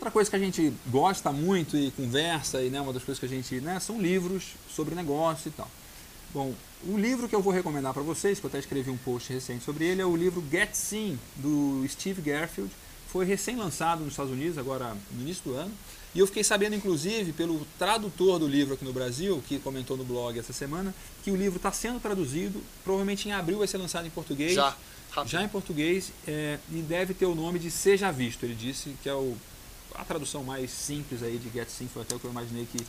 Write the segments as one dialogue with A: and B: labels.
A: outra coisa que a gente gosta muito e conversa, e né, uma das coisas que a gente. Né, são livros sobre negócio e tal. Bom, o livro que eu vou recomendar para vocês, que eu até escrevi um post recente sobre ele, é o livro Get Seen, do Steve Garfield. Foi recém-lançado nos Estados Unidos, agora no início do ano. E eu fiquei sabendo, inclusive, pelo tradutor do livro aqui no Brasil, que comentou no blog essa semana, que o livro está sendo traduzido, provavelmente em abril vai ser lançado em português.
B: Já,
A: já em português, é, e deve ter o nome de Seja Visto. Ele disse que é o, a tradução mais simples aí de Get Seen, foi até o que eu imaginei que,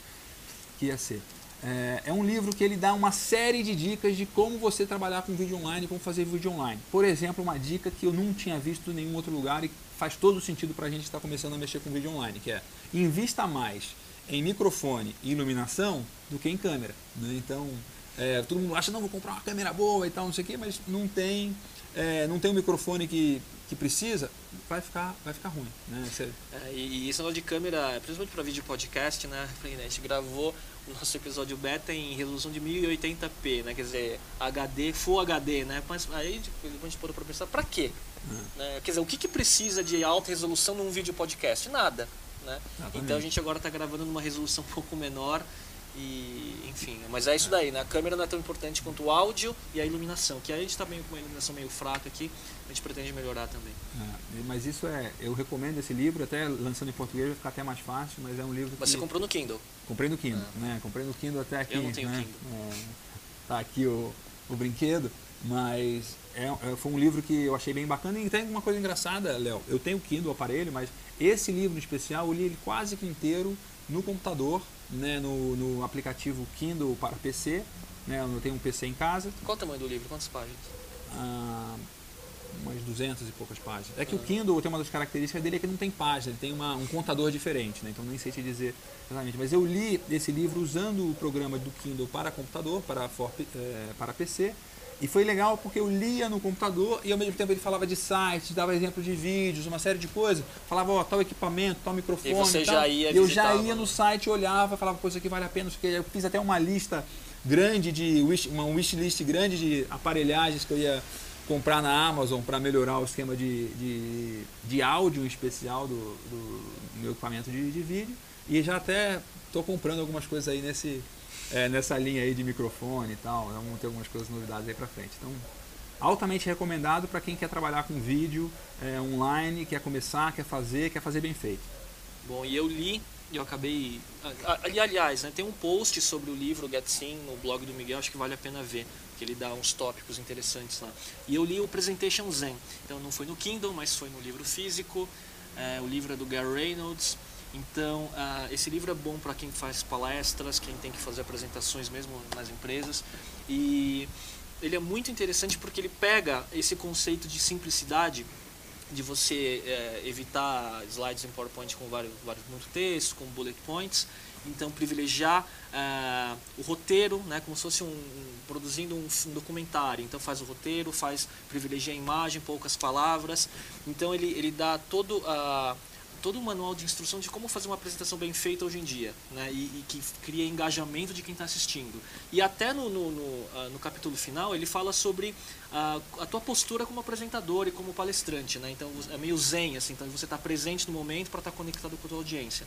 A: que ia ser. É, é, um livro que ele dá uma série de dicas de como você trabalhar com vídeo online, como fazer vídeo online. Por exemplo, uma dica que eu não tinha visto em nenhum outro lugar e faz todo sentido para a gente estar tá começando a mexer com vídeo online, que é invista mais em microfone e iluminação do que em câmera. Né? Então, é, todo mundo acha, não, vou comprar uma câmera boa e tal, não sei o quê, mas não tem, é, não tem o microfone que, que precisa, vai ficar, vai ficar ruim. Né?
B: Você... É, e, e esse negócio de câmera, principalmente para vídeo podcast, né? A gente gravou o nosso episódio beta em resolução de 1080p, né? Quer dizer, HD, Full HD, né? Mas aí depois a gente pôr para pensar, para quê? É. Né? Quer dizer, o que, que precisa de alta resolução num vídeo podcast? Nada. Né? Então a gente agora está gravando numa resolução um pouco menor e, enfim, mas é isso daí, né? A câmera não é tão importante quanto o áudio e a iluminação, que a gente está meio com uma iluminação meio fraca aqui, a gente pretende melhorar também.
A: É, mas isso é, eu recomendo esse livro, até lançando em português vai ficar até mais fácil, mas é um livro
B: Mas
A: que...
B: você comprou no Kindle?
A: Comprei no Kindle, é. né? Comprei no Kindle até aqui.
B: Eu não tenho
A: né?
B: Kindle.
A: É, tá aqui o, o brinquedo, mas é, é, foi um livro que eu achei bem bacana e tem uma coisa engraçada, Léo. Eu tenho o Kindle, o aparelho, mas esse livro em especial eu li ele quase que inteiro no computador, né, no, no aplicativo Kindle para PC. Né, eu tenho um PC em casa.
B: Qual o tamanho do livro? Quantas páginas?
A: Ah, umas 200 e poucas páginas. É que o Kindle tem uma das características dele é que não tem página, ele tem uma, um contador diferente, né? então nem sei te dizer exatamente. Mas eu li esse livro usando o programa do Kindle para computador, para, for, é, para PC, e foi legal porque eu lia no computador e ao mesmo tempo ele falava de sites, dava exemplo de vídeos, uma série de coisas. Falava, ó, tal equipamento, tal microfone. E
B: você
A: tal.
B: já ia
A: Eu já ia no site, olhava, falava, coisa que vale a pena. Eu fiz até uma lista grande de, wish, uma wishlist grande de aparelhagens que eu ia comprar na Amazon para melhorar o esquema de, de, de áudio em especial do, do meu equipamento de, de vídeo. E já até estou comprando algumas coisas aí nesse, é, nessa linha aí de microfone e tal. Vamos ter algumas coisas novidades aí para frente. Então, altamente recomendado para quem quer trabalhar com vídeo é, online, quer começar, quer fazer, quer fazer bem feito.
B: Bom, e eu li eu acabei. Ali, aliás, né, tem um post sobre o livro Get Sim no blog do Miguel, acho que vale a pena ver, que ele dá uns tópicos interessantes lá. E eu li o Presentation Zen, então não foi no Kindle, mas foi no livro físico. É, o livro é do Gary Reynolds. Então, uh, esse livro é bom para quem faz palestras, quem tem que fazer apresentações mesmo nas empresas. E ele é muito interessante porque ele pega esse conceito de simplicidade, de você é, evitar slides em PowerPoint com vários, vários muito texto, com bullet points. Então, privilegiar uh, o roteiro, né, como se fosse um, um produzindo um, um, documentário. Então, faz o roteiro, faz privilegia a imagem, poucas palavras. Então, ele, ele dá todo uh, todo um manual de instrução de como fazer uma apresentação bem feita hoje em dia, né? e, e que cria engajamento de quem está assistindo. E até no, no, no, uh, no, capítulo final ele fala sobre uh, a tua postura como apresentador e como palestrante. Né? Então é meio zen, assim, então você está presente no momento para estar tá conectado com a tua audiência.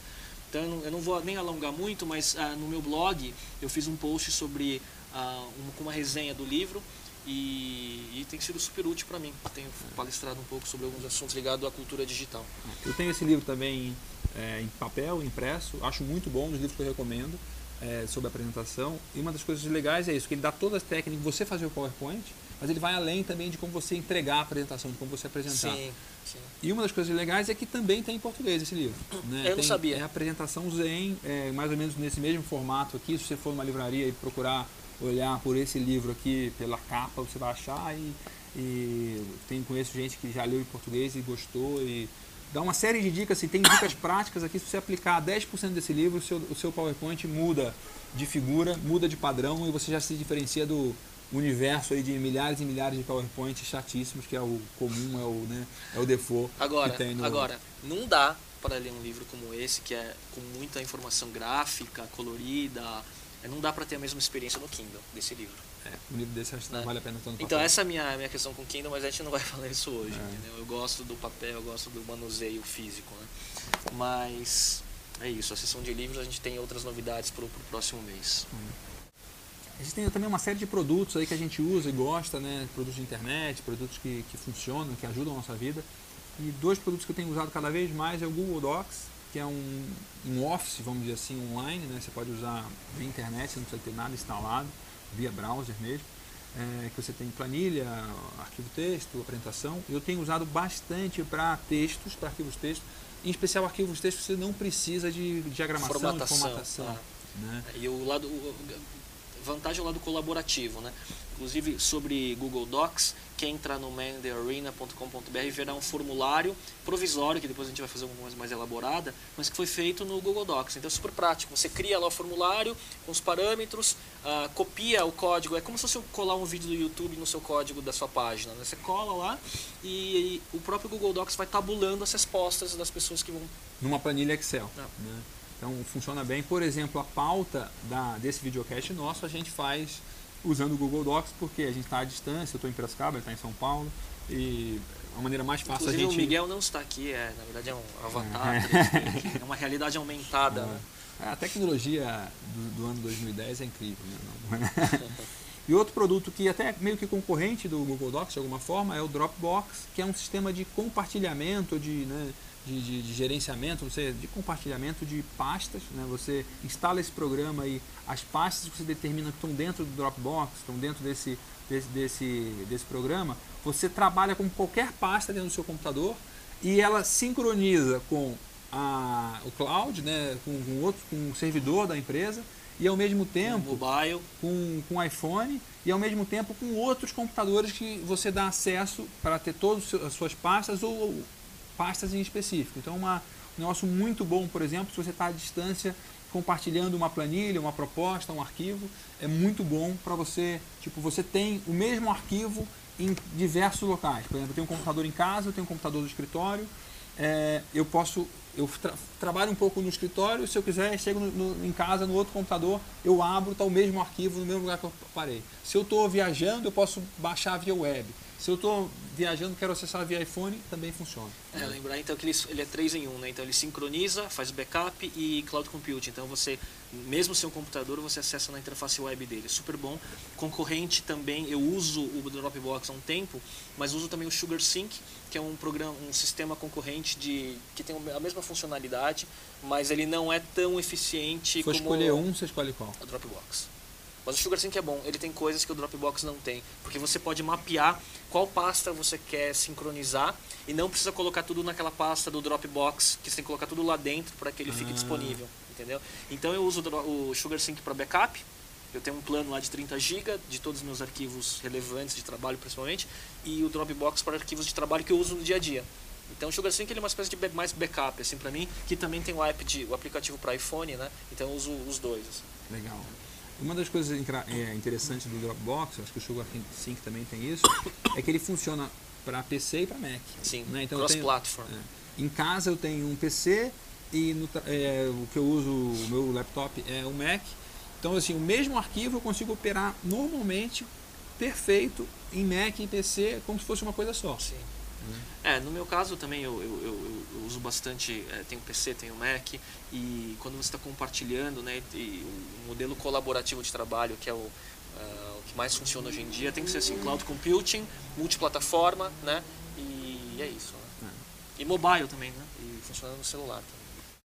B: Então eu não, vou nem alongar muito, mas uh, no meu blog eu fiz um post sobre uma, uma resenha do livro e, e, tem sido super útil para mim. Tenho palestrado um pouco sobre alguns assuntos ligados à cultura digital.
A: Eu tenho esse livro também é, em papel, impresso, acho muito bom, um dos livros que eu recomendo é, sobre apresentação. E uma das coisas legais é isso, que ele dá todas as técnicas, você fazer o PowerPoint, mas ele vai além também de como você entregar a apresentação, de como você apresentar.
B: Sim, sim.
A: E uma das coisas legais é que também tem em português esse livro. Né?
B: Eu
A: tem,
B: não sabia.
A: É a apresentação Zen, é, mais ou menos nesse mesmo formato aqui. Se você for numa livraria e procurar olhar por esse livro aqui, pela capa, você vai achar e, e tem, conheço gente que já leu em português e gostou e dá uma série de dicas, assim, tem dicas práticas aqui, se você aplicar 10% desse livro, o seu, o seu PowerPoint muda de figura, muda de padrão e você já se diferencia do universo aí de milhares e milhares de PowerPoints chatíssimos, que é o comum, é o, né, é o default
B: agora,
A: que tem no...
B: Agora, não dá para ler um livro como esse, que é com muita informação gráfica, colorida, não dá para ter a mesma experiência no Kindle desse livro.
A: É, um livro desse acho que
B: Né?
A: vale a pena estar no papel.
B: Então essa é a minha, minha questão com o Kindle, mas a gente não vai falar isso hoje,
A: É.
B: entendeu? Eu gosto do papel, eu gosto do manuseio físico, né? Mas é isso, a sessão de livros a gente tem outras novidades para o próximo mês.
A: Existem também uma série de produtos aí que a gente usa e gosta, né? Produtos de internet, produtos que, que funcionam, que ajudam a nossa vida. E dois produtos que eu tenho usado cada vez mais é o Google Docs, que é um, um office, vamos dizer assim, online, né? Você pode usar via internet, você não precisa ter nada instalado, via browser mesmo. É, que você tem planilha, arquivo texto, apresentação. Eu tenho usado bastante para textos, para arquivos texto, em especial arquivos texto você não precisa de diagramação,
B: Formatação,
A: de formatação.
B: tá.
A: Né?
B: E o lado. o- vantagem é o lado colaborativo, né? Inclusive sobre Google Docs, quem entrar no manthearena.com.br verá um formulário provisório, que depois a gente vai fazer alguma coisa mais elaborada, mas que foi feito no Google Docs. Então é super prático. Você cria lá o formulário com os parâmetros, ah, copia o código. É como se fosse colar um vídeo do YouTube no seu código da sua página. Né? Você cola lá e, o próprio Google Docs vai tabulando as respostas das pessoas que vão.
A: numa planilha Excel.
B: Ah.
A: né? Então funciona bem. Por exemplo, a pauta da, desse videocast nosso a gente faz usando o Google Docs porque a gente está à distância, eu estou em Piracicaba, ele está em São Paulo e a maneira mais fácil
B: Inclusive
A: a gente...
B: o Miguel não está aqui, é, na verdade é um avatar,
A: É.
B: 3D, é uma realidade aumentada. né?
A: É, A tecnologia do, do ano 2010 é incrível. Né? Não- e outro produto que até é meio que concorrente do Google Docs de alguma forma é o Dropbox, que é um sistema de compartilhamento, de, né, de, de- de gerenciamento, você, de compartilhamento de pastas. Né? Você instala esse programa e as pastas que você determina que estão dentro do Dropbox, estão dentro desse, desse, desse, desse programa, você trabalha com qualquer pasta dentro do seu computador e ela sincroniza com a, o cloud, né, com, com outro, com o servidor da empresa e ao mesmo tempo
B: Mobile,
A: com, com iPhone e ao mesmo tempo com outros computadores que você dá acesso para ter todas as suas pastas ou, ou pastas em específico. Então, uma, um negócio muito bom, por exemplo, se você está à distância compartilhando uma planilha, uma proposta, um arquivo, é muito bom para você, tipo, você tem o mesmo arquivo em diversos locais. Por exemplo, eu tenho um computador em casa, eu tenho um computador do escritório, é, eu posso, eu tra- trabalho um pouco no escritório, se eu quiser, chego no- no- em casa, no outro computador, eu abro, está o mesmo arquivo no mesmo lugar que eu parei. Se eu estou viajando, eu posso baixar via web. Se eu estou viajando, quero acessar via iPhone, também funciona.
B: é, lembrar então que ele, ele é 3 em 1, né? Então ele sincroniza, faz backup e cloud computing. Então você, mesmo sem um computador, você acessa na interface web dele. Super bom. Concorrente também, eu uso o Dropbox há um tempo, mas uso também o SugarSync, que é um programa, um sistema concorrente de que tem a mesma funcionalidade, mas ele não é tão eficiente
A: Se
B: como
A: escolher um, você escolhe qual?
B: o Dropbox. Mas o SugarSync é bom, ele tem coisas que o Dropbox não tem, porque você pode mapear qual pasta você quer sincronizar e não precisa colocar tudo naquela pasta do Dropbox, que você tem que colocar tudo lá dentro para que ele fique
A: Ah.
B: disponível, entendeu? Então eu uso o SugarSync para backup. Eu tenho um plano lá de 30 GB de todos os meus arquivos relevantes de trabalho principalmente e o Dropbox para arquivos de trabalho que eu uso no dia a dia. Então o SugarSync ele é uma espécie de mais backup assim para mim, que também tem o app de, o aplicativo para iPhone, né? Então eu uso os dois. assim.
A: Legal. Uma das coisas é, interessantes do Dropbox, acho que o Sugar Sync também tem isso, é que ele funciona para PC e para Mac.
B: Sim,
A: né? Então
B: cross-platform.
A: É. Em casa eu tenho um PC e no é, o que eu uso, o meu laptop é um Mac. Então, assim, o mesmo arquivo eu consigo operar normalmente, perfeito, em Mac e PC, como se fosse uma coisa só.
B: Sim. É, no meu caso também eu, eu, eu- eu uso bastante, é, tenho PC, tenho Mac, e quando você está compartilhando, né, e o modelo colaborativo de trabalho, que é o, ah, o que mais funciona hoje em dia, tem que ser assim, cloud computing, multiplataforma, né, e é isso. Né? E mobile também, né, e funciona no celular também.